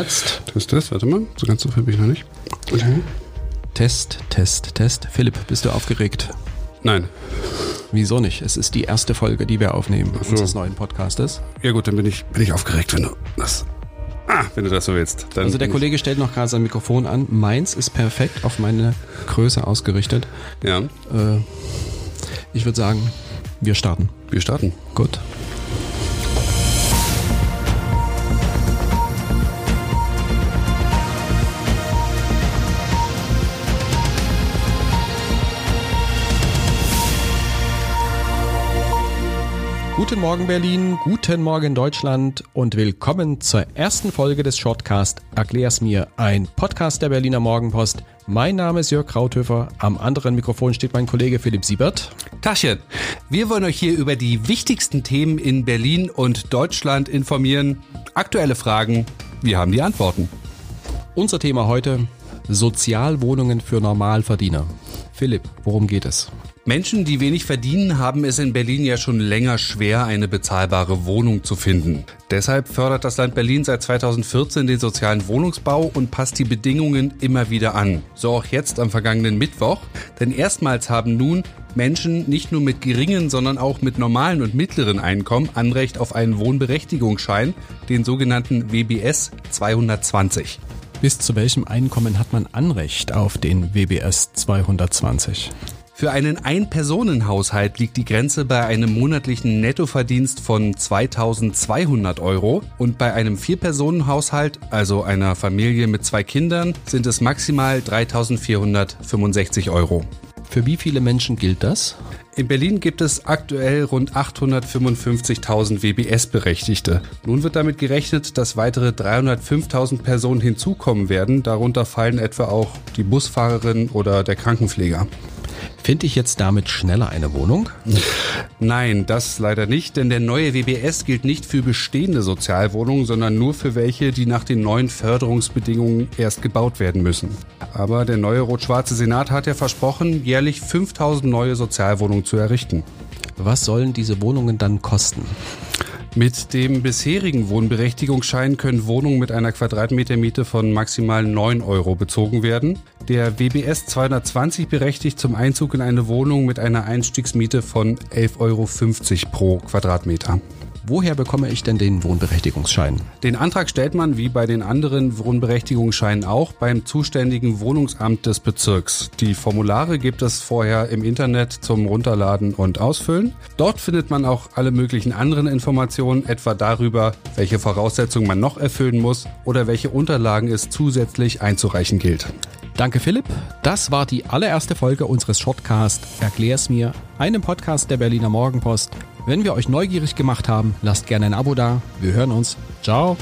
Jetzt. Test, Test, warte mal. So ganz so viel bin ich noch nicht. Okay. Test, Test, Test. Philipp, bist du aufgeregt? Nein. Wieso nicht? Es ist die erste Folge, die wir aufnehmen so. unseres neuen Podcastes. Ja gut, dann bin ich, bin ich aufgeregt, wenn du das. Ah, wenn du das so willst. Dann Also der Kollege stellt noch gerade sein Mikrofon an. Meins ist perfekt auf meine Größe ausgerichtet. Ich, ja, Äh, ich würde sagen, wir starten. wir starten. Gut. Guten Morgen Berlin, guten Morgen Deutschland und willkommen zur ersten Folge des Shortcast Erklär's mir, ein Podcast der Berliner Morgenpost. Mein Name ist Jörg Krauthöfer, am anderen Mikrofon steht mein Kollege Philipp Siebert. Tachchen, wir wollen euch hier über die wichtigsten Themen in Berlin und Deutschland informieren. Aktuelle Fragen, wir haben die Antworten. Unser Thema heute Sozialwohnungen für Normalverdiener. Philipp, worum geht es? Menschen, die wenig verdienen, haben es in Berlin ja schon länger schwer, eine bezahlbare Wohnung zu finden. Deshalb fördert das Land Berlin seit 2014 den sozialen Wohnungsbau und passt die Bedingungen immer wieder an. So auch jetzt am vergangenen Mittwoch. Denn erstmals haben nun Menschen nicht nur mit geringen, sondern auch mit normalen und mittleren Einkommen Anrecht auf einen Wohnberechtigungsschein, den sogenannten WBS 220. Bis zu welchem Einkommen hat man Anrecht auf den WBS 220? Für einen Ein-Personen-Haushalt liegt die Grenze bei einem monatlichen Nettoverdienst von 2200 Euro und bei einem Vier-Personen-Haushalt, also einer Familie mit zwei Kindern, sind es maximal 3465 Euro. Für wie viele Menschen gilt das? In Berlin gibt es aktuell rund 855.000 WBS-Berechtigte. Nun wird damit gerechnet, dass weitere 305.000 Personen hinzukommen werden. Darunter fallen etwa auch die Busfahrerin oder der Krankenpfleger. Finde ich jetzt damit schneller eine Wohnung? Nein, das leider nicht, denn der neue WBS gilt nicht für bestehende Sozialwohnungen, sondern nur für welche, die nach den neuen Förderungsbedingungen erst gebaut werden müssen. Aber der neue rot-schwarze Senat hat ja versprochen, jährlich 5000 neue Sozialwohnungen zu errichten. Was sollen diese Wohnungen dann kosten? Mit dem bisherigen Wohnberechtigungsschein können Wohnungen mit einer Quadratmetermiete von maximal 9 Euro bezogen werden. Der WBS 220 berechtigt zum Einzug in eine Wohnung mit einer Einstiegsmiete von 11,50 Euro pro Quadratmeter. Woher bekomme ich denn den Wohnberechtigungsschein? Den Antrag stellt man, wie bei den anderen Wohnberechtigungsscheinen auch, beim zuständigen Wohnungsamt des Bezirks. Die Formulare gibt es vorher im Internet zum Runterladen und Ausfüllen. Dort findet man auch alle möglichen anderen Informationen, etwa darüber, welche Voraussetzungen man noch erfüllen muss oder welche Unterlagen es zusätzlich einzureichen gilt. Danke Philipp. Das war die allererste Folge unseres Shortcast Erklär's mir, einem Podcast der Berliner Morgenpost. Wenn wir euch neugierig gemacht haben, lasst gerne ein Abo da. Wir hören uns. Ciao.